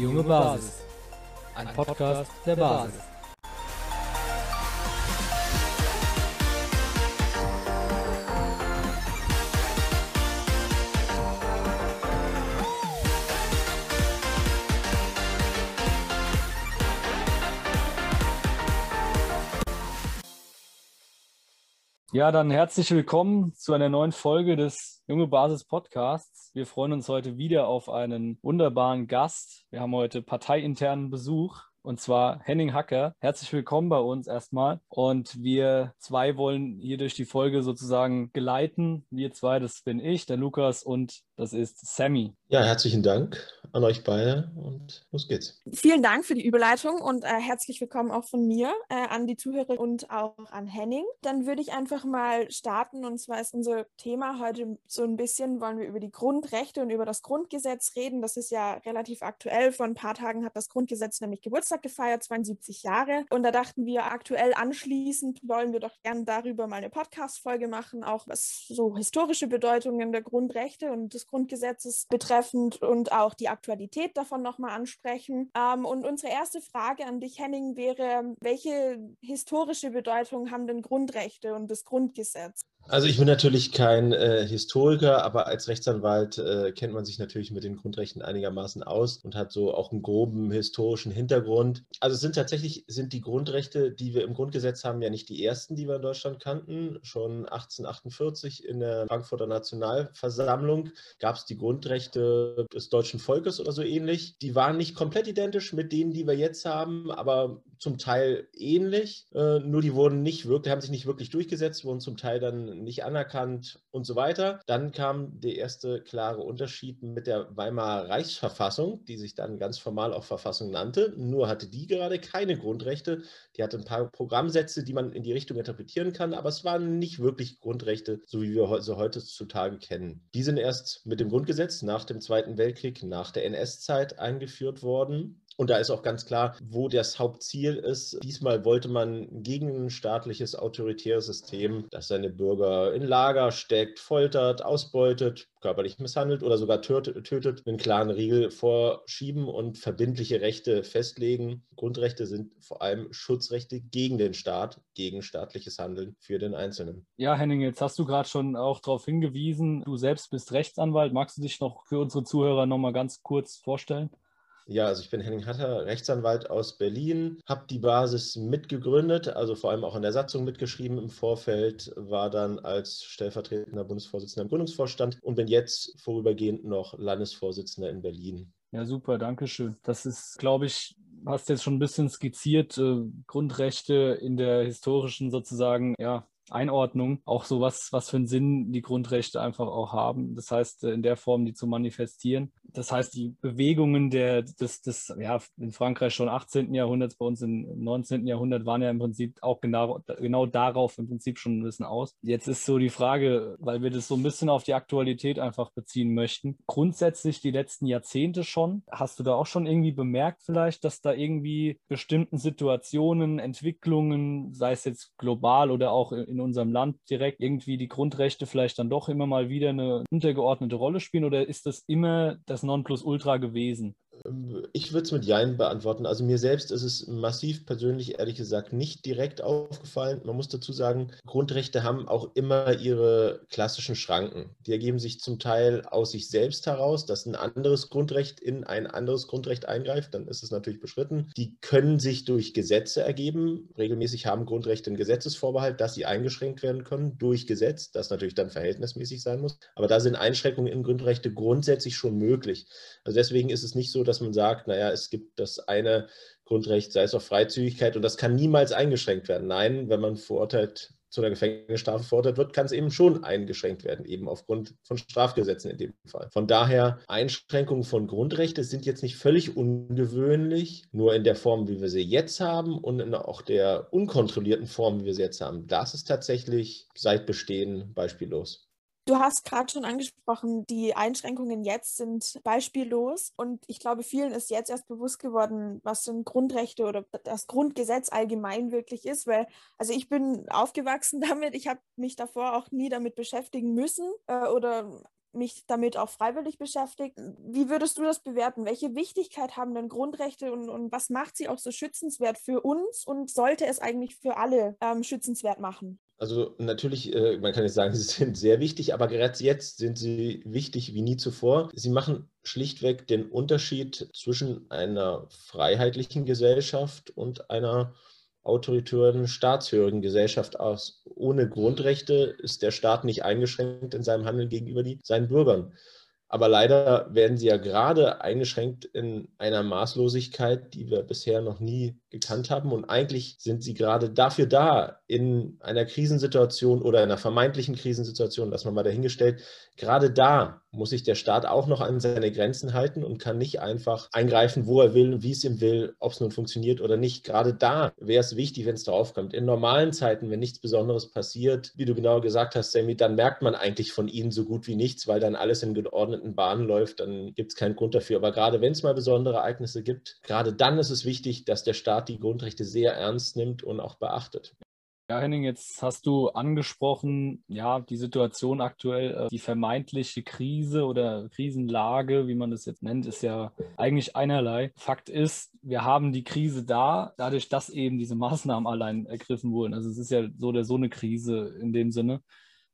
Die junge Basis. Ein Podcast der Basis. Ja, dann herzlich willkommen zu einer neuen Folge des Junge Basis Podcasts. Wir freuen uns heute wieder auf einen wunderbaren Gast. Wir haben heute parteiinternen Besuch und zwar Henning Hacker. Herzlich willkommen bei uns erstmal. Und wir zwei wollen hier durch die Folge sozusagen geleiten. Wir zwei, das bin ich, der Lukas und das ist Sammy. Ja, herzlichen Dank an euch beide und los geht's. Vielen Dank für die Überleitung und äh, herzlich willkommen auch von mir äh, an die Zuhörer und auch an Henning. Dann würde ich einfach mal starten und zwar ist unser Thema heute so ein bisschen, wollen wir über die Grundrechte und über das Grundgesetz reden. Das ist ja relativ aktuell. Vor ein paar Tagen hat das Grundgesetz nämlich Geburtstag gefeiert, 72 Jahre. Und da dachten wir, aktuell anschließend wollen wir doch gern darüber mal eine Podcast-Folge machen, auch was so historische Bedeutungen der Grundrechte und des Grundgesetzes betreffend und auch die Aktualität davon nochmal ansprechen. Ähm, und unsere erste Frage an dich, Henning, wäre, welche historische Bedeutung haben denn Grundrechte und das Grundgesetz? Also ich bin natürlich kein äh, Historiker, aber als Rechtsanwalt äh, kennt man sich natürlich mit den Grundrechten einigermaßen aus und hat so auch einen groben historischen Hintergrund. Also es sind tatsächlich sind die Grundrechte, die wir im Grundgesetz haben, ja nicht die ersten, die wir in Deutschland kannten. Schon 1848 in der Frankfurter Nationalversammlung gab es die Grundrechte des deutschen Volkes oder so ähnlich. Die waren nicht komplett identisch mit denen, die wir jetzt haben, aber zum Teil ähnlich. Äh, nur die wurden nicht wirklich, haben sich nicht wirklich durchgesetzt, wurden zum Teil dann nicht anerkannt und so weiter. Dann kam der erste klare Unterschied mit der Weimarer Reichsverfassung, die sich dann ganz formal auch Verfassung nannte. Nur hatte die gerade keine Grundrechte. Die hatte ein paar Programmsätze, die man in die Richtung interpretieren kann, aber es waren nicht wirklich Grundrechte, so wie wir sie heutzutage kennen. Die sind erst mit dem Grundgesetz nach dem Zweiten Weltkrieg, nach der NS-Zeit eingeführt worden. Und da ist auch ganz klar, wo das Hauptziel ist. Diesmal wollte man gegen ein staatliches autoritäres System, das seine Bürger in Lager steckt, foltert, ausbeutet, körperlich misshandelt oder sogar tötet, einen klaren Riegel vorschieben und verbindliche Rechte festlegen. Grundrechte sind vor allem Schutzrechte gegen den Staat, gegen staatliches Handeln für den Einzelnen. Ja, Henning, jetzt hast du gerade schon auch darauf hingewiesen, du selbst bist Rechtsanwalt. Magst du dich noch für unsere Zuhörer nochmal ganz kurz vorstellen? Ja, also ich bin Henning Hatter, Rechtsanwalt aus Berlin, habe die Basis mitgegründet, also vor allem auch an der Satzung mitgeschrieben im Vorfeld, war dann als stellvertretender Bundesvorsitzender im Gründungsvorstand und bin jetzt vorübergehend noch Landesvorsitzender in Berlin. Ja, super, danke schön. Das ist, glaube ich, hast jetzt schon ein bisschen skizziert, äh, Grundrechte in der historischen sozusagen, ja, Einordnung, auch so was, was für einen Sinn die Grundrechte einfach auch haben. Das heißt, äh, in der Form, die zu manifestieren. Das heißt, die Bewegungen der, des, des, ja, in Frankreich schon 18. Jahrhunderts, bei uns im 19. Jahrhundert waren ja im Prinzip auch genau, genau darauf im Prinzip schon ein bisschen aus. Jetzt ist so die Frage, weil wir das so ein bisschen auf die Aktualität einfach beziehen möchten. Grundsätzlich die letzten Jahrzehnte schon. Hast du da auch schon irgendwie bemerkt vielleicht, dass da irgendwie bestimmten Situationen, Entwicklungen, sei es jetzt global oder auch in unserem Land direkt irgendwie die Grundrechte vielleicht dann doch immer mal wieder eine untergeordnete Rolle spielen oder ist das immer das Nonplusultra gewesen? Ich würde es mit Jein beantworten. Also mir selbst ist es massiv persönlich, ehrlich gesagt, nicht direkt aufgefallen. Man muss dazu sagen, Grundrechte haben auch immer ihre klassischen Schranken. Die ergeben sich zum Teil aus sich selbst heraus, dass ein anderes Grundrecht in ein anderes Grundrecht eingreift. Dann ist es natürlich beschritten. Die können sich durch Gesetze ergeben. Regelmäßig haben Grundrechte einen Gesetzesvorbehalt, dass sie eingeschränkt werden können durch Gesetz, das natürlich dann verhältnismäßig sein muss. Aber da sind Einschränkungen in Grundrechte grundsätzlich schon möglich. Also deswegen ist es nicht so, dass man sagt, naja, es gibt das eine Grundrecht, sei es auch Freizügigkeit, und das kann niemals eingeschränkt werden. Nein, wenn man verurteilt zu einer Gefängnisstrafe verurteilt wird, kann es eben schon eingeschränkt werden, eben aufgrund von Strafgesetzen in dem Fall. Von daher, Einschränkungen von Grundrechten sind jetzt nicht völlig ungewöhnlich, nur in der Form, wie wir sie jetzt haben und in auch der unkontrollierten Form, wie wir sie jetzt haben. Das ist tatsächlich seit Bestehen beispiellos. Du hast gerade schon angesprochen, die Einschränkungen jetzt sind beispiellos und ich glaube, vielen ist jetzt erst bewusst geworden, was denn Grundrechte oder das Grundgesetz allgemein wirklich ist, weil also ich bin aufgewachsen damit, ich habe mich davor auch nie damit beschäftigen müssen äh, oder mich damit auch freiwillig beschäftigt. Wie würdest du das bewerten? Welche Wichtigkeit haben denn Grundrechte und, und was macht sie auch so schützenswert für uns und sollte es eigentlich für alle ähm, schützenswert machen? Also natürlich, äh, man kann jetzt sagen, sie sind sehr wichtig, aber gerade jetzt sind sie wichtig wie nie zuvor. Sie machen schlichtweg den Unterschied zwischen einer freiheitlichen Gesellschaft und einer autoritären, staatshörigen Gesellschaft aus. Ohne Grundrechte ist der Staat nicht eingeschränkt in seinem Handeln gegenüber die, seinen Bürgern. Aber leider werden sie ja gerade eingeschränkt in einer Maßlosigkeit, die wir bisher noch nie gekannt haben. Und eigentlich sind sie gerade dafür da, in einer Krisensituation oder einer vermeintlichen Krisensituation, das man mal dahingestellt, gerade da muss sich der Staat auch noch an seine Grenzen halten und kann nicht einfach eingreifen, wo er will, wie es ihm will, ob es nun funktioniert oder nicht. Gerade da wäre es wichtig, wenn es darauf kommt. In normalen Zeiten, wenn nichts Besonderes passiert, wie du genau gesagt hast, Sammy, dann merkt man eigentlich von ihnen so gut wie nichts, weil dann alles in geordneten Bahnen läuft, dann gibt es keinen Grund dafür. Aber gerade wenn es mal besondere Ereignisse gibt, gerade dann ist es wichtig, dass der Staat die Grundrechte sehr ernst nimmt und auch beachtet. Ja, Henning, jetzt hast du angesprochen, ja, die Situation aktuell, äh, die vermeintliche Krise oder Krisenlage, wie man das jetzt nennt, ist ja eigentlich einerlei. Fakt ist, wir haben die Krise da, dadurch, dass eben diese Maßnahmen allein ergriffen wurden. Also es ist ja so oder so eine Krise in dem Sinne.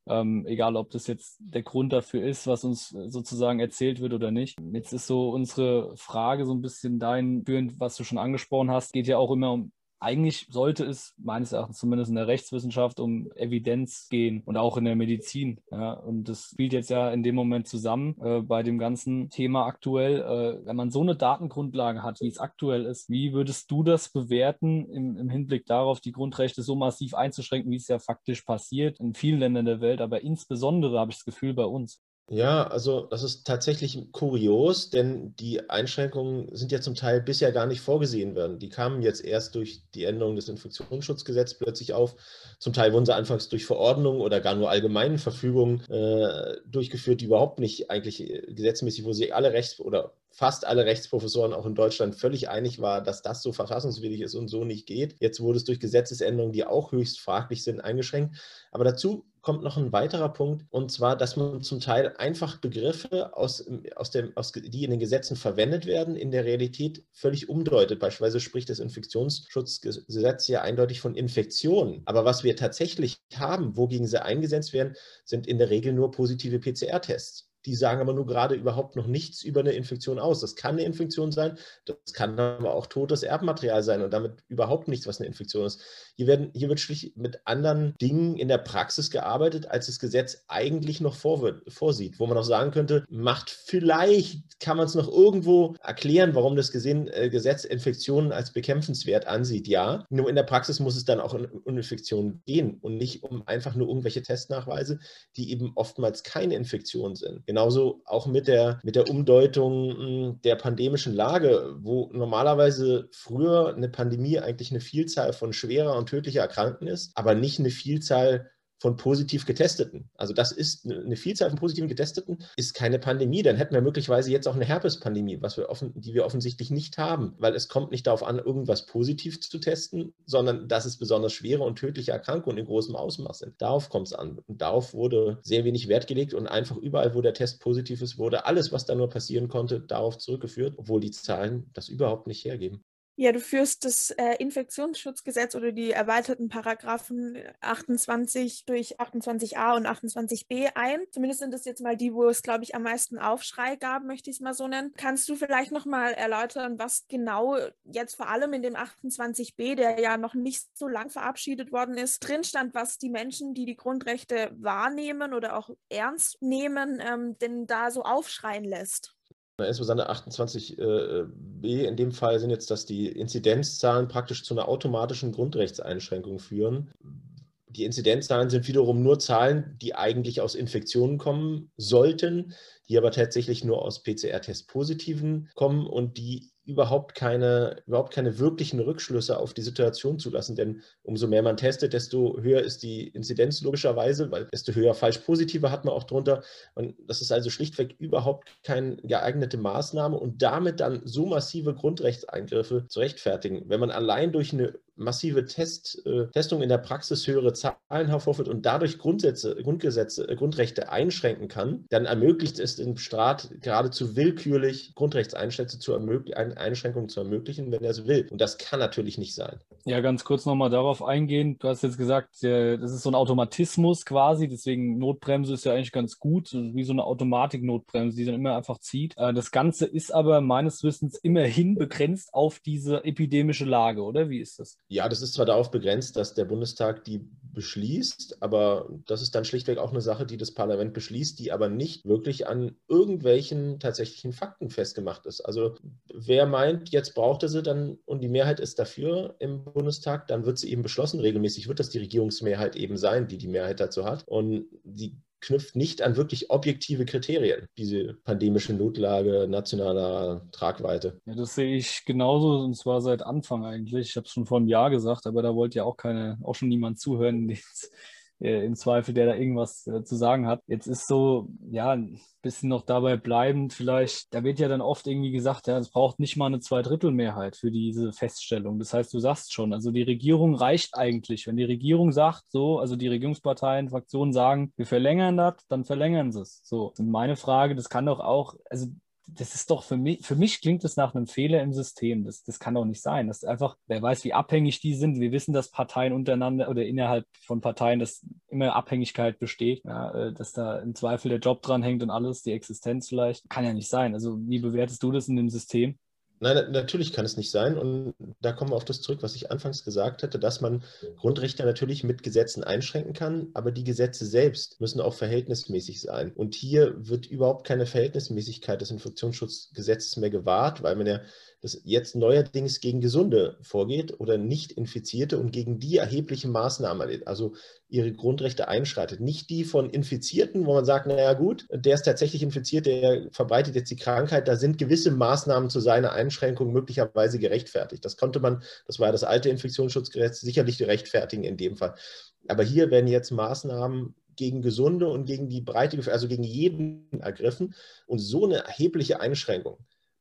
Ähm, egal, ob das jetzt der Grund dafür ist, was uns sozusagen erzählt wird oder nicht. Jetzt ist so unsere Frage so ein bisschen dahin führend, was du schon angesprochen hast, geht ja auch immer um eigentlich sollte es meines Erachtens zumindest in der Rechtswissenschaft um Evidenz gehen und auch in der Medizin. Ja. Und das spielt jetzt ja in dem Moment zusammen äh, bei dem ganzen Thema aktuell. Äh, wenn man so eine Datengrundlage hat, wie es aktuell ist, wie würdest du das bewerten im, im Hinblick darauf, die Grundrechte so massiv einzuschränken, wie es ja faktisch passiert in vielen Ländern der Welt, aber insbesondere habe ich das Gefühl bei uns? Ja, also das ist tatsächlich kurios, denn die Einschränkungen sind ja zum Teil bisher gar nicht vorgesehen werden. Die kamen jetzt erst durch die Änderung des Infektionsschutzgesetzes plötzlich auf. Zum Teil wurden sie anfangs durch Verordnungen oder gar nur allgemeinen Verfügungen äh, durchgeführt, die überhaupt nicht eigentlich äh, gesetzmäßig, wo sie alle Rechts- oder fast alle Rechtsprofessoren auch in Deutschland völlig einig war, dass das so verfassungswidrig ist und so nicht geht. Jetzt wurde es durch Gesetzesänderungen, die auch höchst fraglich sind, eingeschränkt. Aber dazu kommt noch ein weiterer Punkt, und zwar, dass man zum Teil einfach Begriffe, aus, aus dem, aus, die in den Gesetzen verwendet werden, in der Realität völlig umdeutet. Beispielsweise spricht das Infektionsschutzgesetz ja eindeutig von Infektionen. Aber was wir tatsächlich haben, wogegen sie eingesetzt werden, sind in der Regel nur positive PCR-Tests. Die sagen aber nur gerade überhaupt noch nichts über eine Infektion aus. Das kann eine Infektion sein, das kann aber auch totes Erbmaterial sein und damit überhaupt nichts, was eine Infektion ist. Hier, werden, hier wird schlicht mit anderen Dingen in der Praxis gearbeitet, als das Gesetz eigentlich noch vor, vorsieht, wo man auch sagen könnte, macht vielleicht, kann man es noch irgendwo erklären, warum das gesehen, äh, Gesetz Infektionen als bekämpfenswert ansieht. Ja, nur in der Praxis muss es dann auch um, um Infektionen gehen und nicht um einfach nur irgendwelche Testnachweise, die eben oftmals keine Infektion sind. Genauso auch mit der, mit der Umdeutung hm, der pandemischen Lage, wo normalerweise früher eine Pandemie eigentlich eine Vielzahl von schwerer und tödlicher Erkrankten ist, aber nicht eine Vielzahl von positiv Getesteten. Also das ist eine Vielzahl von positiven Getesteten, ist keine Pandemie. Dann hätten wir möglicherweise jetzt auch eine Herpespandemie, was wir offen, die wir offensichtlich nicht haben, weil es kommt nicht darauf an, irgendwas positiv zu testen, sondern dass es besonders schwere und tödliche Erkrankungen in großem Ausmaß sind. Darauf kommt es an. Und darauf wurde sehr wenig Wert gelegt und einfach überall, wo der Test positiv ist, wurde alles, was da nur passieren konnte, darauf zurückgeführt, obwohl die Zahlen das überhaupt nicht hergeben. Ja, du führst das äh, Infektionsschutzgesetz oder die erweiterten Paragraphen 28 durch 28a und 28b ein. Zumindest sind das jetzt mal die, wo es, glaube ich, am meisten Aufschrei gab, möchte ich es mal so nennen. Kannst du vielleicht nochmal erläutern, was genau jetzt vor allem in dem 28b, der ja noch nicht so lang verabschiedet worden ist, drin stand, was die Menschen, die die Grundrechte wahrnehmen oder auch ernst nehmen, ähm, denn da so aufschreien lässt? Insbesondere 28b in dem Fall sind jetzt, dass die Inzidenzzahlen praktisch zu einer automatischen Grundrechtseinschränkung führen. Die Inzidenzzahlen sind wiederum nur Zahlen, die eigentlich aus Infektionen kommen sollten, die aber tatsächlich nur aus PCR-Test-Positiven kommen und die überhaupt keine, überhaupt keine wirklichen Rückschlüsse auf die Situation zulassen. Denn umso mehr man testet, desto höher ist die Inzidenz logischerweise, weil desto höher falsch-positive hat man auch drunter. Und das ist also schlichtweg überhaupt keine geeignete Maßnahme und damit dann so massive Grundrechtseingriffe zu rechtfertigen. Wenn man allein durch eine massive Test, äh, Testung in der Praxis höhere Zahlen hervorführt und dadurch Grundsätze, Grundgesetze, äh, Grundrechte einschränken kann, dann ermöglicht es dem Staat geradezu willkürlich Grundrechtseinschätzungen zu Einschränkungen zu ermöglichen, wenn er es will. Und das kann natürlich nicht sein. Ja, ganz kurz nochmal darauf eingehen. Du hast jetzt gesagt, das ist so ein Automatismus quasi, deswegen Notbremse ist ja eigentlich ganz gut, wie so eine Automatik-Notbremse, die dann immer einfach zieht. Äh, das Ganze ist aber meines Wissens immerhin begrenzt auf diese epidemische Lage, oder? Wie ist das? Ja, das ist zwar darauf begrenzt, dass der Bundestag die beschließt, aber das ist dann schlichtweg auch eine Sache, die das Parlament beschließt, die aber nicht wirklich an irgendwelchen tatsächlichen Fakten festgemacht ist. Also wer meint, jetzt braucht er sie dann und die Mehrheit ist dafür im Bundestag, dann wird sie eben beschlossen. Regelmäßig wird das die Regierungsmehrheit eben sein, die die Mehrheit dazu hat. Und die knüpft nicht an wirklich objektive Kriterien, diese pandemische Notlage nationaler Tragweite. Ja, das sehe ich genauso und zwar seit Anfang eigentlich. Ich habe es schon vor einem Jahr gesagt, aber da wollte ja auch keine, auch schon niemand zuhören, äh, im Zweifel, der da irgendwas äh, zu sagen hat. Jetzt ist so, ja, ein bisschen noch dabei bleibend vielleicht, da wird ja dann oft irgendwie gesagt, ja, es braucht nicht mal eine Zweidrittelmehrheit für diese Feststellung. Das heißt, du sagst schon, also die Regierung reicht eigentlich. Wenn die Regierung sagt, so, also die Regierungsparteien, Fraktionen sagen, wir verlängern das, dann verlängern sie es. So. Und meine Frage, das kann doch auch, also das ist doch für mich, für mich klingt es nach einem Fehler im System. Das, das kann doch nicht sein. Das ist einfach, wer weiß, wie abhängig die sind. Wir wissen, dass Parteien untereinander oder innerhalb von Parteien, dass immer Abhängigkeit besteht, ja, äh, dass da im Zweifel der Job dran hängt und alles, die Existenz vielleicht. Kann ja nicht sein. Also, wie bewertest du das in dem System? Nein, natürlich kann es nicht sein. Und da kommen wir auf das zurück, was ich anfangs gesagt hatte, dass man Grundrechte natürlich mit Gesetzen einschränken kann, aber die Gesetze selbst müssen auch verhältnismäßig sein. Und hier wird überhaupt keine Verhältnismäßigkeit des Infektionsschutzgesetzes mehr gewahrt, weil man ja das jetzt neuerdings gegen Gesunde vorgeht oder Nicht-Infizierte und gegen die erhebliche Maßnahmen, also ihre Grundrechte einschreitet. Nicht die von Infizierten, wo man sagt, naja gut, der ist tatsächlich infiziert, der verbreitet jetzt die Krankheit, da sind gewisse Maßnahmen zu seiner Einschränkung möglicherweise gerechtfertigt. Das konnte man, das war das alte Infektionsschutzgesetz, sicherlich rechtfertigen in dem Fall. Aber hier werden jetzt Maßnahmen gegen Gesunde und gegen die breite, also gegen jeden ergriffen und so eine erhebliche Einschränkung,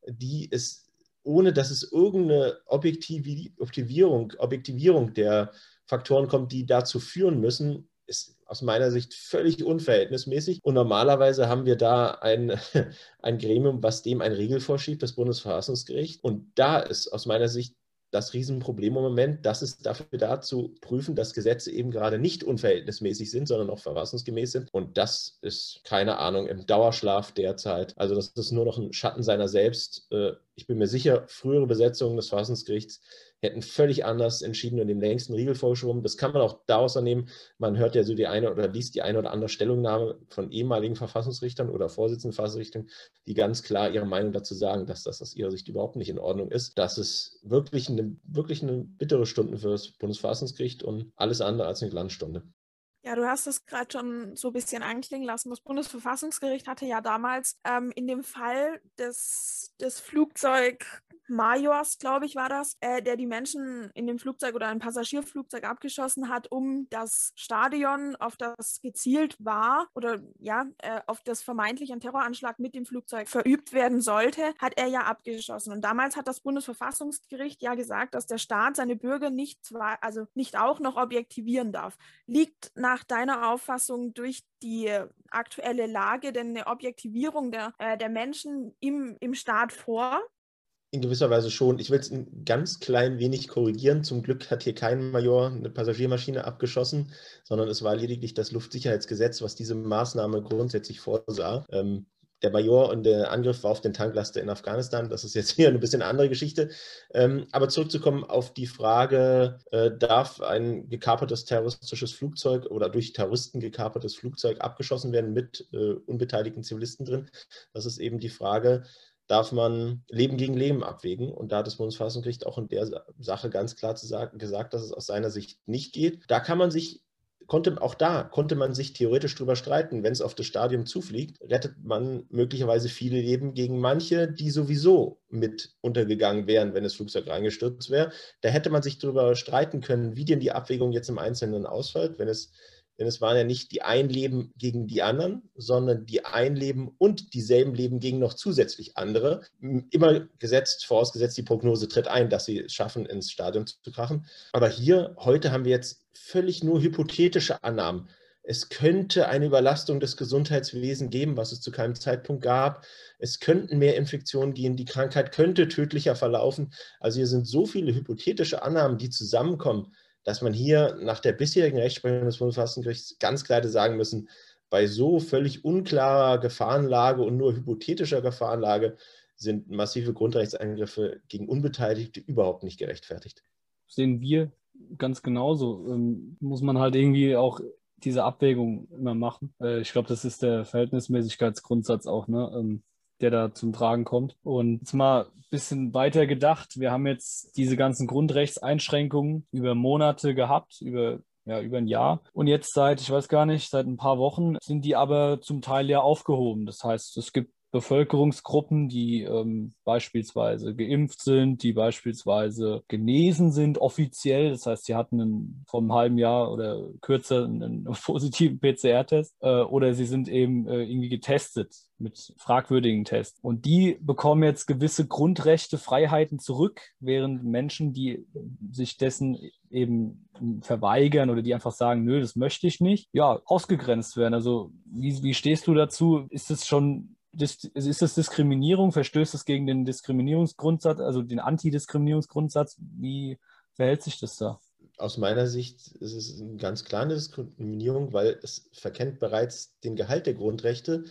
die ist ohne dass es irgendeine Objektivierung, Objektivierung der Faktoren kommt, die dazu führen müssen, ist aus meiner Sicht völlig unverhältnismäßig. Und normalerweise haben wir da ein, ein Gremium, was dem ein Regel vorschiebt, das Bundesverfassungsgericht. Und da ist aus meiner Sicht das Riesenproblem im Moment, das ist dafür da zu prüfen, dass Gesetze eben gerade nicht unverhältnismäßig sind, sondern auch verfassungsgemäß sind. Und das ist, keine Ahnung, im Dauerschlaf derzeit. Also das ist nur noch ein Schatten seiner selbst. Äh, ich bin mir sicher, frühere Besetzungen des Verfassungsgerichts hätten völlig anders entschieden und dem längsten Riegel vorgeschoben. Das kann man auch daraus annehmen. Man hört ja so die eine oder liest die eine oder andere Stellungnahme von ehemaligen Verfassungsrichtern oder Vorsitzenden Verfassungsrichtern, die ganz klar ihre Meinung dazu sagen, dass das aus ihrer Sicht überhaupt nicht in Ordnung ist. Das ist wirklich eine, wirklich eine bittere Stunde für das Bundesverfassungsgericht und alles andere als eine Glanzstunde. Ja, du hast es gerade schon so ein bisschen anklingen lassen. Das Bundesverfassungsgericht hatte ja damals ähm, in dem Fall des, des Flugzeug Majors, glaube ich, war das, äh, der die Menschen in dem Flugzeug oder ein Passagierflugzeug abgeschossen hat, um das Stadion, auf das gezielt war oder ja, äh, auf das vermeintlich ein Terroranschlag mit dem Flugzeug verübt werden sollte, hat er ja abgeschossen. Und damals hat das Bundesverfassungsgericht ja gesagt, dass der Staat seine Bürger nicht zwar, also nicht auch noch objektivieren darf. Liegt nach deiner Auffassung durch die aktuelle Lage denn eine Objektivierung der, äh, der Menschen im, im Staat vor? In gewisser Weise schon. Ich will es ein ganz klein wenig korrigieren. Zum Glück hat hier kein Major eine Passagiermaschine abgeschossen, sondern es war lediglich das Luftsicherheitsgesetz, was diese Maßnahme grundsätzlich vorsah. Ähm, der Major und der Angriff war auf den Tanklaster in Afghanistan. Das ist jetzt hier eine bisschen andere Geschichte. Ähm, aber zurückzukommen auf die Frage, äh, darf ein gekapertes terroristisches Flugzeug oder durch Terroristen gekapertes Flugzeug abgeschossen werden mit äh, unbeteiligten Zivilisten drin? Das ist eben die Frage, darf man Leben gegen Leben abwägen. Und da hat das Bundesverfassungsgericht auch in der Sache ganz klar zu sagen, gesagt, dass es aus seiner Sicht nicht geht. Da kann man sich konnte auch da konnte man sich theoretisch drüber streiten. Wenn es auf das Stadium zufliegt, rettet man möglicherweise viele Leben gegen manche, die sowieso mit untergegangen wären, wenn das Flugzeug reingestürzt wäre. Da hätte man sich darüber streiten können, wie denn die Abwägung jetzt im Einzelnen ausfällt. Wenn es Denn es waren ja nicht die ein Leben gegen die anderen, sondern die ein Leben und dieselben Leben gegen noch zusätzlich andere. Immer gesetzt, vorausgesetzt, die Prognose tritt ein, dass sie es schaffen, ins Stadion zu krachen. Aber hier, heute haben wir jetzt völlig nur hypothetische Annahmen. Es könnte eine Überlastung des Gesundheitswesens geben, was es zu keinem Zeitpunkt gab. Es könnten mehr Infektionen gehen. Die Krankheit könnte tödlicher verlaufen. Also hier sind so viele hypothetische Annahmen, die zusammenkommen, dass man hier nach der bisherigen Rechtsprechung des Bundesverfassungsgerichts ganz klar sagen müssen, bei so völlig unklarer Gefahrenlage und nur hypothetischer Gefahrenlage sind massive Grundrechtseingriffe gegen Unbeteiligte überhaupt nicht gerechtfertigt. Sehen wir ganz genauso. Ähm, muss man halt irgendwie auch diese Abwägung immer machen. Äh, ich glaube, das ist der Verhältnismäßigkeitsgrundsatz auch, ne? Ähm, der da zum Tragen kommt. Und jetzt mal ein bisschen weiter gedacht. Wir haben jetzt diese ganzen Grundrechtseinschränkungen über Monate gehabt, über ja, über ein Jahr. Und jetzt seit, ich weiß gar nicht, seit ein paar Wochen sind die aber zum Teil ja aufgehoben. Das heißt, es gibt Bevölkerungsgruppen, die ähm, beispielsweise geimpft sind, die beispielsweise genesen sind offiziell. Das heißt, sie hatten einen, vor einem halben Jahr oder kürzer einen, positiven PCR-Test äh, oder sie sind eben äh, irgendwie getestet mit fragwürdigen Tests. Und die bekommen jetzt gewisse Grundrechte, Freiheiten zurück, während Menschen, die sich dessen eben verweigern oder die einfach sagen, nö, das möchte ich nicht, ja, ausgegrenzt werden. Also wie, wie stehst du dazu? Ist es schon ist das Diskriminierung? Verstößt es gegen den Diskriminierungsgrundsatz, also den Antidiskriminierungsgrundsatz? Wie verhält sich das da? Aus meiner Sicht ist es eine ganz klare Diskriminierung, weil es verkennt bereits den Gehalt der Grundrechte,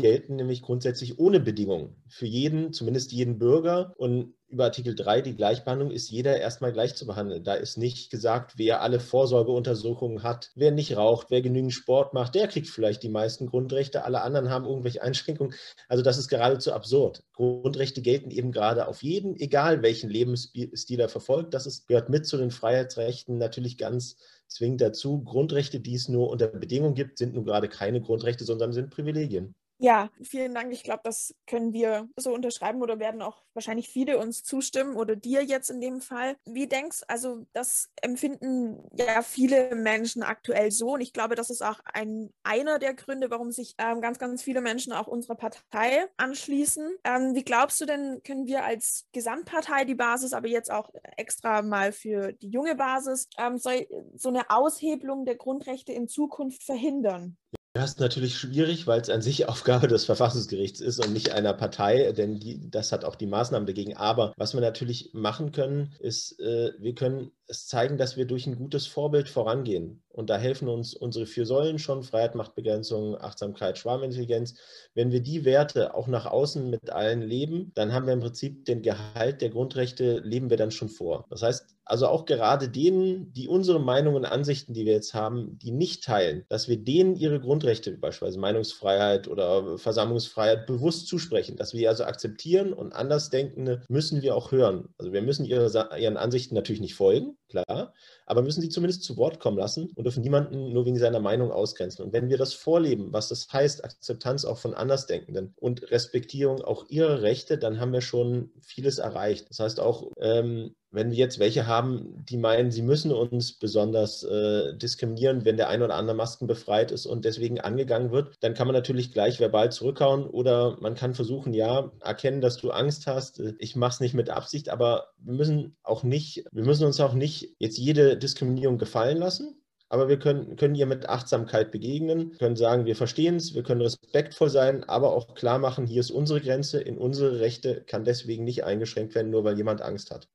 gelten nämlich grundsätzlich ohne Bedingungen für jeden, zumindest jeden Bürger. Und über Artikel 3, die Gleichbehandlung, ist jeder erstmal gleich zu behandeln. Da ist nicht gesagt, wer alle Vorsorgeuntersuchungen hat, wer nicht raucht, wer genügend Sport macht, der kriegt vielleicht die meisten Grundrechte. Alle anderen haben irgendwelche Einschränkungen. Also das ist geradezu absurd. Grundrechte gelten eben gerade auf jeden, egal welchen Lebensstil er verfolgt. Das ist, gehört mit zu den Freiheitsrechten natürlich ganz zwingend dazu. Grundrechte, die es nur unter Bedingungen gibt, sind nun gerade keine Grundrechte, sondern sind Privilegien. Ja, vielen Dank. Ich glaube, das können wir so unterschreiben oder werden auch wahrscheinlich viele uns zustimmen oder dir jetzt in dem Fall. Wie denkst also das empfinden ja viele Menschen aktuell so und ich glaube, das ist auch ein einer der Gründe, warum sich ähm, ganz, ganz viele Menschen auch unserer Partei anschließen. Ähm, wie glaubst du denn, können wir als Gesamtpartei die Basis, aber jetzt auch extra mal für die junge Basis, ähm, so, so eine Aushebelung der Grundrechte in Zukunft verhindern? Das ist natürlich schwierig, weil es an sich Aufgabe des Verfassungsgerichts ist und nicht einer Partei, denn die, das hat auch die Maßnahmen dagegen. Aber was wir natürlich machen können, ist, äh, wir können es zeigen, dass wir durch ein gutes Vorbild vorangehen. Und da helfen uns unsere vier Säulen schon, Freiheit, Machtbegrenzung, Achtsamkeit, Schwarmintelligenz. Wenn wir die Werte auch nach außen mit allen leben, dann haben wir im Prinzip den Gehalt der Grundrechte, leben wir dann schon vor. Das heißt, also auch gerade denen, die unsere Meinungen und Ansichten, die wir jetzt haben, die nicht teilen, dass wir denen ihre Grundrechte, beispielsweise Meinungsfreiheit oder Versammlungsfreiheit, bewusst zusprechen, dass wir also akzeptieren und Andersdenkende müssen wir auch hören. Also wir müssen ihre, ihren Ansichten natürlich nicht folgen, klar, aber müssen sie zumindest zu Wort kommen lassen und dürfen niemanden nur wegen seiner Meinung ausgrenzen. Und wenn wir das vorleben, was das heißt, Akzeptanz auch von Andersdenkenden und Respektierung auch ihrer Rechte, dann haben wir schon vieles erreicht. Das heißt auch, ähm, wenn wir jetzt welche haben, die meinen, sie müssen uns besonders äh, diskriminieren, wenn der ein oder andere Masken befreit ist und deswegen angegangen wird, dann kann man natürlich gleich verbal zurückhauen oder man kann versuchen, ja, erkennen, dass du Angst hast. Ich mache es nicht mit Absicht, aber wir müssen auch nicht, wir müssen uns auch nicht jetzt jede Diskriminierung gefallen lassen. Aber wir können, können ihr mit Achtsamkeit begegnen, können sagen, wir verstehen es, wir können respektvoll sein, aber auch klar machen, hier ist unsere Grenze, in unsere Rechte kann deswegen nicht eingeschränkt werden, nur weil jemand Angst hat.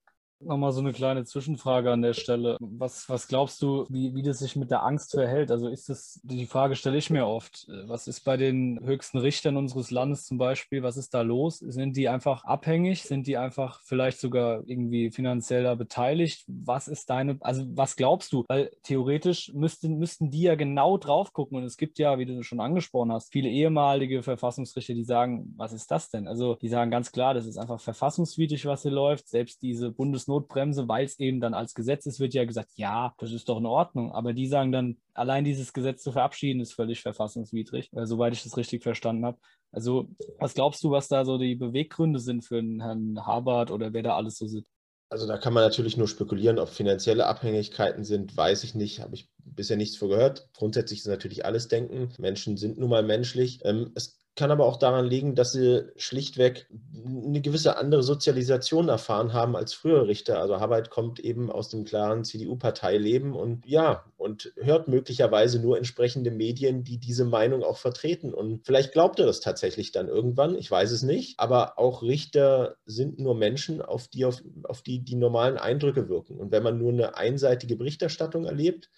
Nochmal so eine kleine Zwischenfrage an der Stelle. Was, was glaubst du, wie, wie das sich mit der Angst verhält? Also ist das, die Frage stelle ich mir oft. Was ist bei den höchsten Richtern unseres Landes zum Beispiel? Was ist da los? Sind die einfach abhängig? Sind die einfach vielleicht sogar irgendwie finanziell da beteiligt? Was ist deine, also was glaubst du? Weil theoretisch müssten, müssten die ja genau drauf gucken. Und es gibt ja, wie du schon angesprochen hast, viele ehemalige Verfassungsrichter, die sagen, was ist das denn? Also die sagen ganz klar, das ist einfach verfassungswidrig, was hier läuft. Selbst diese Bundesnot Notbremse, weil es eben dann als Gesetz ist, wird ja gesagt, ja, das ist doch in Ordnung. Aber die sagen dann, allein dieses Gesetz zu verabschieden, ist völlig verfassungswidrig, äh, soweit ich das richtig verstanden habe. Also, was glaubst du, was da so die Beweggründe sind für einen Herrn Habert oder wer da alles so sitzt? Also da kann man natürlich nur spekulieren, ob finanzielle Abhängigkeiten sind, weiß ich nicht, habe ich bisher nichts vorgehört. Grundsätzlich ist natürlich alles Denken. Menschen sind nun mal menschlich. Ähm, es kann aber auch daran liegen, dass sie schlichtweg eine gewisse andere Sozialisation erfahren haben als frühere Richter. Also Harvard kommt eben aus dem klaren CDU-Parteileben und ja, und hört möglicherweise nur entsprechende Medien, die diese Meinung auch vertreten. Und vielleicht glaubt er das tatsächlich dann irgendwann, ich weiß es nicht, aber auch Richter sind nur Menschen, auf die, auf, auf die die normalen Eindrücke wirken. Und wenn man nur eine einseitige Berichterstattung erlebt,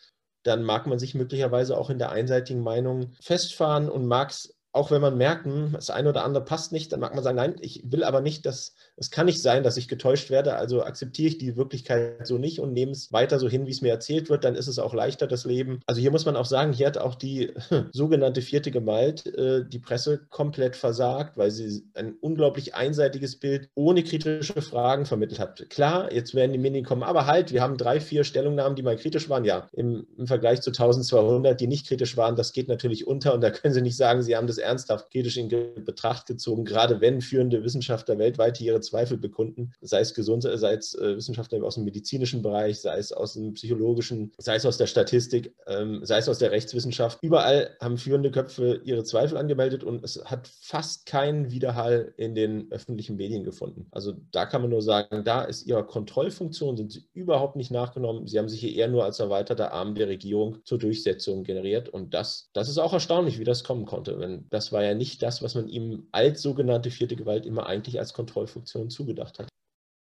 dann mag man sich möglicherweise auch in der einseitigen Meinung festfahren und mag es auch wenn man merkt, das eine oder andere passt nicht, dann mag man sagen, nein, ich will aber nicht, dass es kann nicht sein, dass ich getäuscht werde, also akzeptiere ich die Wirklichkeit so nicht und nehme es weiter so hin, wie es mir erzählt wird, dann ist es auch leichter, das Leben. Also hier muss man auch sagen, hier hat auch die sogenannte vierte Gewalt äh, die Presse komplett versagt, weil sie ein unglaublich einseitiges Bild ohne kritische Fragen vermittelt hat. Klar, jetzt werden die Medien kommen, aber halt, wir haben drei, vier Stellungnahmen, die mal kritisch waren. Ja, im, im Vergleich zu 1200, die nicht kritisch waren, das geht natürlich unter und da können Sie nicht sagen, Sie haben das ernsthaft kritisch in Betracht gezogen, gerade wenn führende Wissenschaftler weltweit ihre Zweifel bekunden, sei es Gesund, sei es äh, Wissenschaftler aus dem medizinischen Bereich, sei es aus dem psychologischen, sei es aus der Statistik, ähm, sei es aus der Rechtswissenschaft. Überall haben führende Köpfe ihre Zweifel angemeldet und es hat fast keinen Widerhall in den öffentlichen Medien gefunden. Also da kann man nur sagen, da ist ihrer Kontrollfunktion sind sie überhaupt nicht nachgenommen. Sie haben sich hier eher nur als erweiterter Arm der Regierung zur Durchsetzung generiert und das, das ist auch erstaunlich, wie das kommen konnte. Denn das war ja nicht das, was man ihm als sogenannte vierte Gewalt immer eigentlich als Kontrollfunktion Situation zugedacht hat.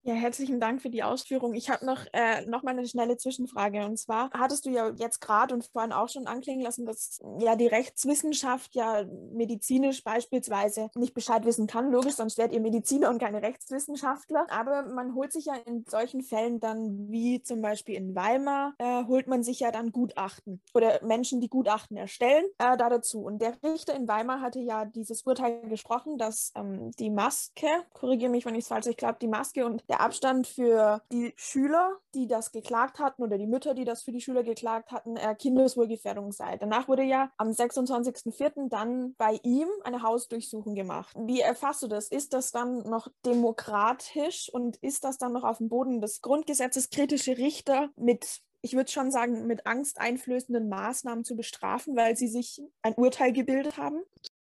Ja, herzlichen Dank für die Ausführung. Ich habe noch, äh, noch mal eine schnelle Zwischenfrage. Und zwar hattest du ja jetzt gerade und vorhin auch schon anklingen lassen, dass ja die Rechtswissenschaft ja medizinisch beispielsweise nicht Bescheid wissen kann. Logisch, sonst wärt ihr Mediziner und keine Rechtswissenschaftler. Aber man holt sich ja in solchen Fällen dann, wie zum Beispiel in Weimar, äh, holt man sich ja dann Gutachten oder Menschen, die Gutachten erstellen, äh, da dazu. Und der Richter in Weimar hatte ja dieses Urteil gesprochen, dass ähm, die Maske, korrigiere mich, wenn ich es falsch, ich glaube, die Maske und der Abstand für die Schüler, die das geklagt hatten oder die Mütter, die das für die Schüler geklagt hatten, äh, Kindeswohlgefährdung sei. Danach wurde ja am 26.04. dann bei ihm eine Hausdurchsuchung gemacht. Wie erfasst du das? Ist das dann noch demokratisch und ist das dann noch auf dem Boden des Grundgesetzes kritische Richter mit ich würde schon sagen, mit angsteinflößenden Maßnahmen zu bestrafen, weil sie sich ein Urteil gebildet haben?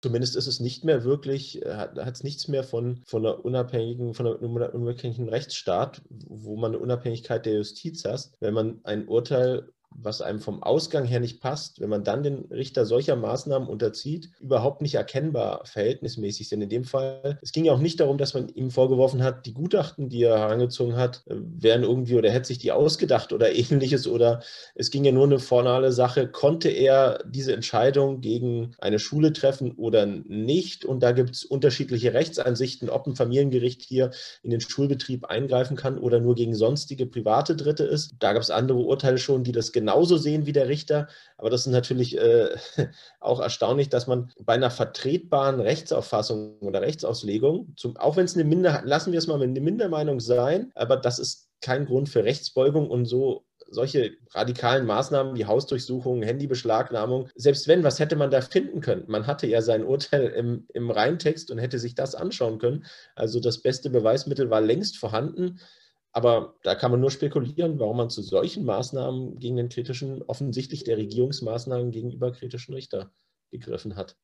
Zumindest ist es nicht mehr wirklich, äh, hat es nichts mehr von, von einer unabhängigen, von einem unabhängigen Rechtsstaat, wo man eine Unabhängigkeit der Justiz hat. Wenn man ein Urteil was einem vom Ausgang her nicht passt, wenn man dann den Richter solcher Maßnahmen unterzieht, überhaupt nicht erkennbar verhältnismäßig sind. In dem Fall, es ging ja auch nicht darum, dass man ihm vorgeworfen hat, die Gutachten, die er herangezogen hat, äh, wären irgendwie oder hätte sich die ausgedacht oder ähnliches oder es ging ja nur eine formale Sache, konnte er diese Entscheidung gegen eine Schule treffen oder nicht? Und da gibt es unterschiedliche Rechtsansichten, ob ein Familiengericht hier in den Schulbetrieb eingreifen kann oder nur gegen sonstige private Dritte ist. Da gab es andere Urteile schon, die das genauso sehen wie der Richter. Aber das ist natürlich äh, auch erstaunlich, dass man bei einer vertretbaren Rechtsauffassung oder Rechtsauslegung, zum, auch wenn es eine Minderheit, lassen wir es mal eine Mindermeinung sein, aber das ist kein Grund für Rechtsbeugung und so solche radikalen Maßnahmen wie Hausdurchsuchungen, Handybeschlagnahmung, selbst wenn, was hätte man da finden können? Man hatte ja sein Urteil im, im Reintext und hätte sich das anschauen können. Also das beste Beweismittel war längst vorhanden. Aber da kann man nur spekulieren, warum man zu solchen Maßnahmen gegen den kritischen, offensichtlich der Regierungsmaßnahmen gegenüber kritischen Richter gegriffen hat.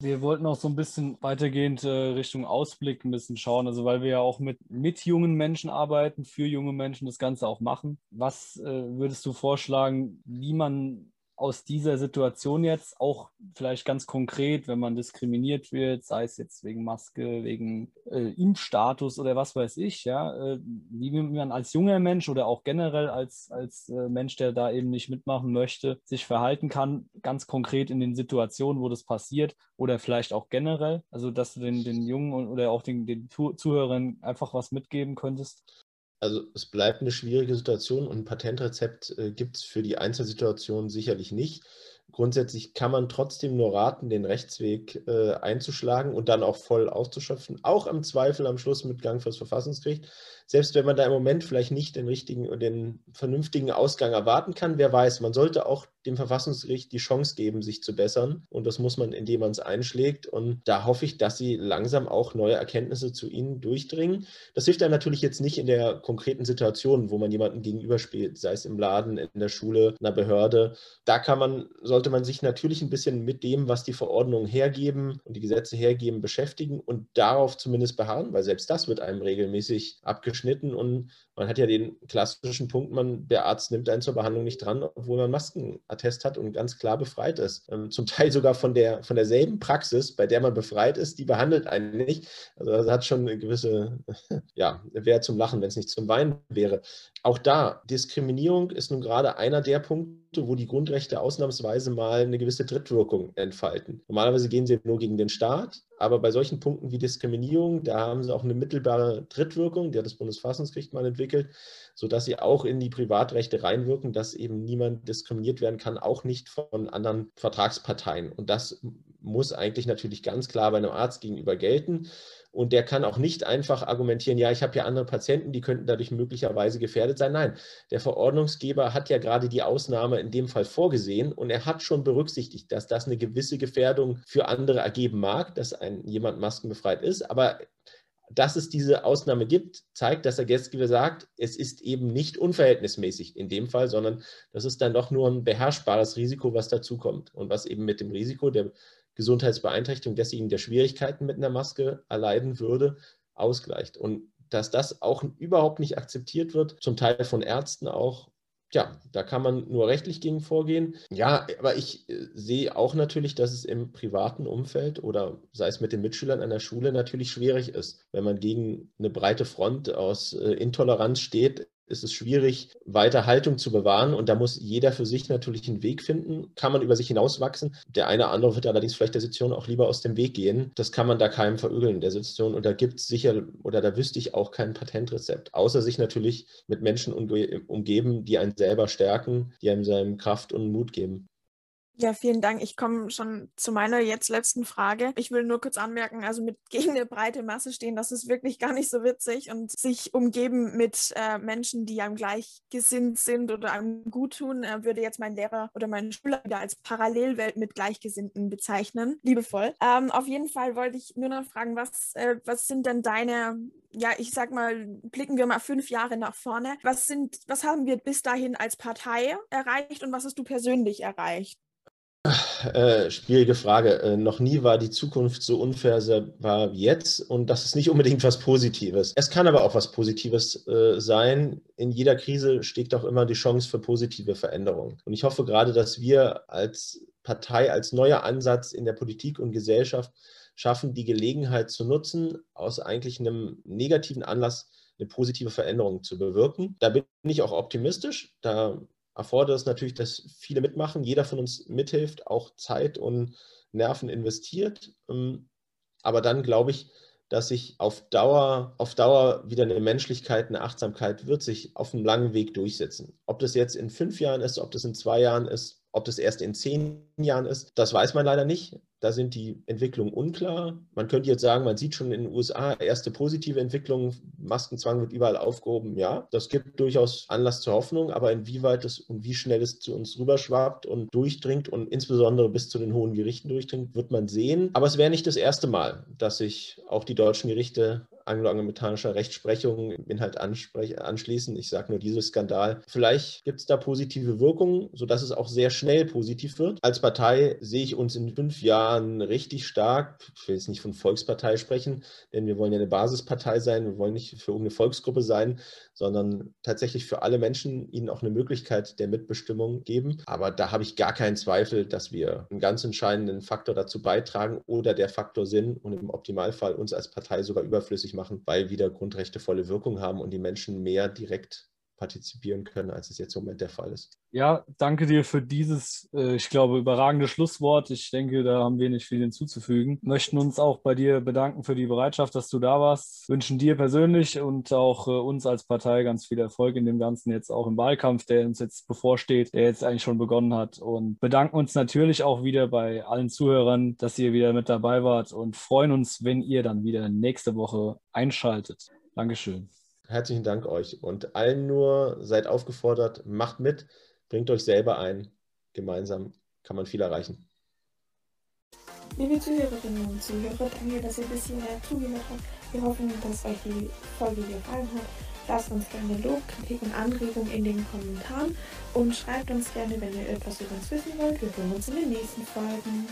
Wir wollten auch so ein bisschen weitergehend äh, Richtung Ausblick ein bisschen schauen, also weil wir ja auch mit, mit jungen Menschen arbeiten, für junge Menschen das Ganze auch machen. Was äh, würdest du vorschlagen, wie man aus dieser Situation jetzt auch vielleicht ganz konkret, wenn man diskriminiert wird, sei es jetzt wegen Maske, wegen äh, Impfstatus oder was weiß ich, ja, äh, wie man als junger Mensch oder auch generell als, als äh, Mensch, der da eben nicht mitmachen möchte, sich verhalten kann, ganz konkret in den Situationen, wo das passiert oder vielleicht auch generell, also dass du den, den Jungen oder auch den, den Zuhörern einfach was mitgeben könntest? Also es bleibt eine schwierige Situation und ein Patentrezept äh, gibt es für die Einzelsituation sicherlich nicht. Grundsätzlich kann man trotzdem nur raten, den Rechtsweg äh, einzuschlagen und dann auch voll auszuschöpfen, auch im Zweifel am Schluss mit Gang fürs Verfassungsgericht selbst wenn man da im Moment vielleicht nicht den richtigen den vernünftigen Ausgang erwarten kann, wer weiß, man sollte auch dem Verfassungsgericht die Chance geben, sich zu bessern. Und das muss man, indem man es einschlägt. Und da hoffe ich, dass sie langsam auch neue Erkenntnisse zu ihnen durchdringen. Das hilft einem natürlich jetzt nicht in der konkreten Situation, wo man jemanden gegenüberspielt, sei es im Laden, in der Schule, einer Behörde. Da kann man, sollte man sich natürlich ein bisschen mit dem, was die Verordnungen hergeben und die Gesetze hergeben, beschäftigen und darauf zumindest beharren, weil selbst das wird einem regelmäßig abgeschlossen geschnitten und man hat ja den klassischen Punkt, man, der Arzt nimmt einen zur Behandlung nicht dran, obwohl man Maskenattest hat und ganz klar befreit ist. Ähm, zum Teil sogar von, der, von derselben Praxis, bei der man befreit ist, die behandelt einen nicht. Also das hat schon eine gewisse, ja, wäre zum Lachen, wenn es nicht zum Weinen wäre. Auch da, Diskriminierung ist nun gerade einer der Punkte, wo die Grundrechte ausnahmsweise mal eine gewisse Drittwirkung entfalten. Normalerweise gehen sie nur gegen den Staat, aber bei solchen Punkten wie Diskriminierung, da haben sie auch eine mittelbare Drittwirkung, die hat das Bundesverfassungsgericht mal entwickelt, sodass sie auch in die Privatrechte reinwirken, dass eben niemand diskriminiert werden kann, auch nicht von anderen Vertragsparteien. Und das muss eigentlich natürlich ganz klar bei einem Arzt gegenüber gelten. Und der kann auch nicht einfach argumentieren, ja, ich habe ja andere Patienten, die könnten dadurch möglicherweise gefährdet sein. Nein, der Verordnungsgeber hat ja gerade die Ausnahme in dem Fall vorgesehen und er hat schon berücksichtigt, dass das eine gewisse Gefährdung für andere ergeben mag, dass ein jemand maskenbefreit ist. Aber dass es diese Ausnahme gibt, zeigt, dass der Gesetzgeber sagt, es ist eben nicht unverhältnismäßig in dem Fall, sondern das ist dann doch nur ein beherrschbares Risiko, was dazukommt und was eben mit dem Risiko der Gesundheitsbeeinträchtigung deswegen der Schwierigkeiten mit einer Maske erleiden würde, ausgleicht. Und dass das auch überhaupt nicht akzeptiert wird, zum Teil von Ärzten auch, ja, da kann man nur rechtlich gegen vorgehen. Ja, aber ich äh, sehe auch natürlich, dass es im privaten Umfeld oder sei es mit den Mitschülern an der Schule natürlich schwierig ist, wenn man gegen eine breite Front aus äh, Intoleranz steht, ist es schwierig, weiter Haltung zu bewahren. Und da muss jeder für sich natürlich einen Weg finden. Kann man über sich hinauswachsen. Der eine oder andere wird allerdings vielleicht der Situation auch lieber aus dem Weg gehen. Das kann man da keinem verügeln in der Situation. Und da gibt es sicher, oder da wüsste ich auch kein Patentrezept. Außer sich natürlich mit Menschen umgeben, die einen selber stärken, die einem seinem Kraft und Mut geben. Ja, vielen Dank. Ich komme schon zu meiner jetzt letzten Frage. Ich will nur kurz anmerken, also mit gegen eine breite Masse stehen, das ist wirklich gar nicht so witzig und sich umgeben mit äh, Menschen, die einem gleichgesinnt sind oder einem gut tun, äh, würde jetzt mein Lehrer oder mein Schüler wieder als Parallelwelt mit Gleichgesinnten bezeichnen. Liebevoll. Ähm, auf jeden Fall wollte ich nur noch fragen, was, äh, was sind denn deine ja, ich sag mal, blicken wir mal fünf Jahre nach vorne. Was sind, was haben wir bis dahin als Partei erreicht und was hast du persönlich erreicht? Äh, schwierige Frage. Äh, noch nie war die Zukunft so unvorhersehbar wie jetzt und das ist nicht unbedingt was Positives. Es kann aber auch was Positives äh, sein. In jeder Krise steckt auch immer die Chance für positive Veränderungen. Und ich hoffe gerade, dass wir als Partei, als neuer Ansatz in der Politik und Gesellschaft schaffen, die Gelegenheit zu nutzen, aus eigentlich einem negativen Anlass eine positive Veränderung zu bewirken. Da bin ich auch optimistisch. Da erfordert es natürlich, dass viele mitmachen, jeder von uns mithilft, auch Zeit und Nerven investiert. Ähm, aber dann glaube ich, dass sich auf Dauer, auf Dauer wieder eine Menschlichkeit, eine Achtsamkeit wird sich auf einem langen Weg durchsetzen. Ob das jetzt in fünf Jahren ist, ob das in zwei Jahren ist, ob das erst in zehn Jahren ist, das weiß man leider nicht. Da sind die Entwicklungen unklar. Man könnte jetzt sagen, man sieht schon in den USA erste positive Entwicklungen. Maskenzwang wird überall aufgehoben. Ja, das gibt durchaus Anlass zur Hoffnung, aber inwieweit es und wie schnell es zu uns rüberschwappt und durchdringt und insbesondere bis zu den hohen Gerichten durchdringt, wird man sehen. Aber es wäre nicht das erste Mal, dass sich auch die deutschen Gerichte angloamerikanischer Rechtsprechung im Inhalt anschließen. Ich sage nur dieses Skandal. Vielleicht gibt es da positive Wirkungen, sodass es auch sehr schnell positiv wird. Als Partei sehe ich uns in fünf Jahren richtig stark. Ich will jetzt nicht von Volkspartei sprechen, denn wir wollen ja eine Basispartei sein. Wir wollen nicht für irgendeine Volksgruppe sein, sondern tatsächlich für alle Menschen ihnen auch eine Möglichkeit der Mitbestimmung geben. Aber da habe ich gar keinen Zweifel, dass wir einen ganz entscheidenden Faktor dazu beitragen oder der Faktor sind und im Optimalfall uns als Partei sogar überflüssig machen, weil wieder Grundrechte volle Wirkung haben und die Menschen mehr direkt partizipieren können, als es jetzt im Moment der Fall ist. Ja, danke dir für dieses, äh, ich glaube, überragende Schlusswort. Ich denke, da haben wir nicht viel hinzuzufügen. Möchten uns auch bei dir bedanken für die Bereitschaft, dass du da warst. Wünschen dir persönlich und auch äh, uns als Partei ganz viel Erfolg in dem Ganzen jetzt auch im Wahlkampf, der uns jetzt bevorsteht, der jetzt eigentlich schon begonnen hat. Und bedanken uns natürlich auch wieder bei allen Zuhörern, dass ihr wieder mit dabei wart und freuen uns, wenn ihr dann wieder nächste Woche einschaltet. Dankeschön. Herzlichen Dank euch und allen nur seid aufgefordert, macht mit, bringt euch selber ein. Gemeinsam kann man viel erreichen. Liebe Zuhörerinnen und Zuhörer, danke, dass ihr bis hierher zugehört habt. Wir hoffen, dass euch die Folge gefallen hat. Lasst uns gerne Lob, Kritik und Anregungen in den Kommentaren und schreibt uns gerne, wenn ihr etwas über uns wissen wollt. Wir hören uns in den nächsten Folgen.